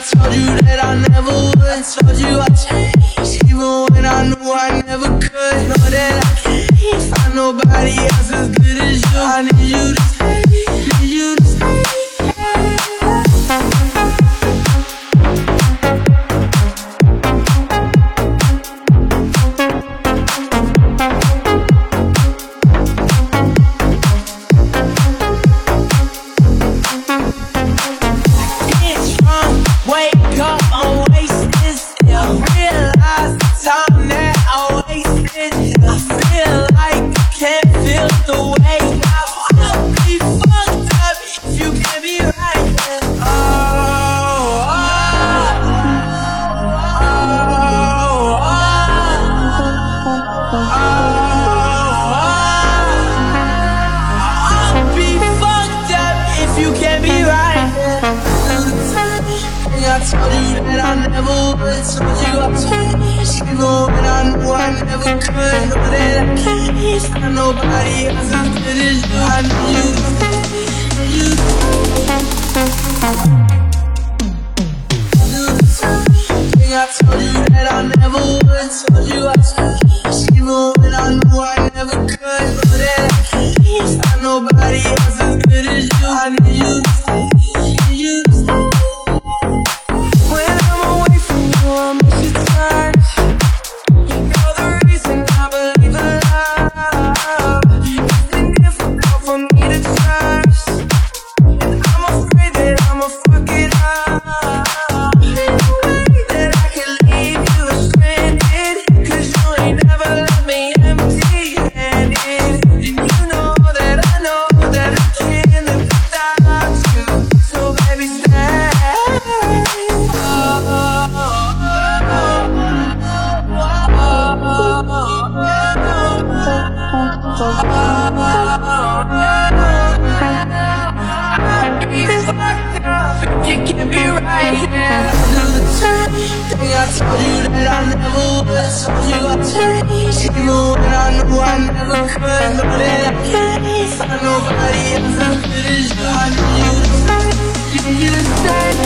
told you that I never would. Told you I changed, even when I knew I never could. Know that I can't find nobody else as good as you. I need you to I told you that I never would. Told you I changed, even when I knew I never could. Know that I can't find nobody else as good as you. I need you. I told you that I never would. Told you I when I knew I never could. I find nobody else as good as you. I You can be right here time Thing I told you that I never would. Told you I'd change, even when I knew I never could. I know that I can't find nobody else but you. Can you stay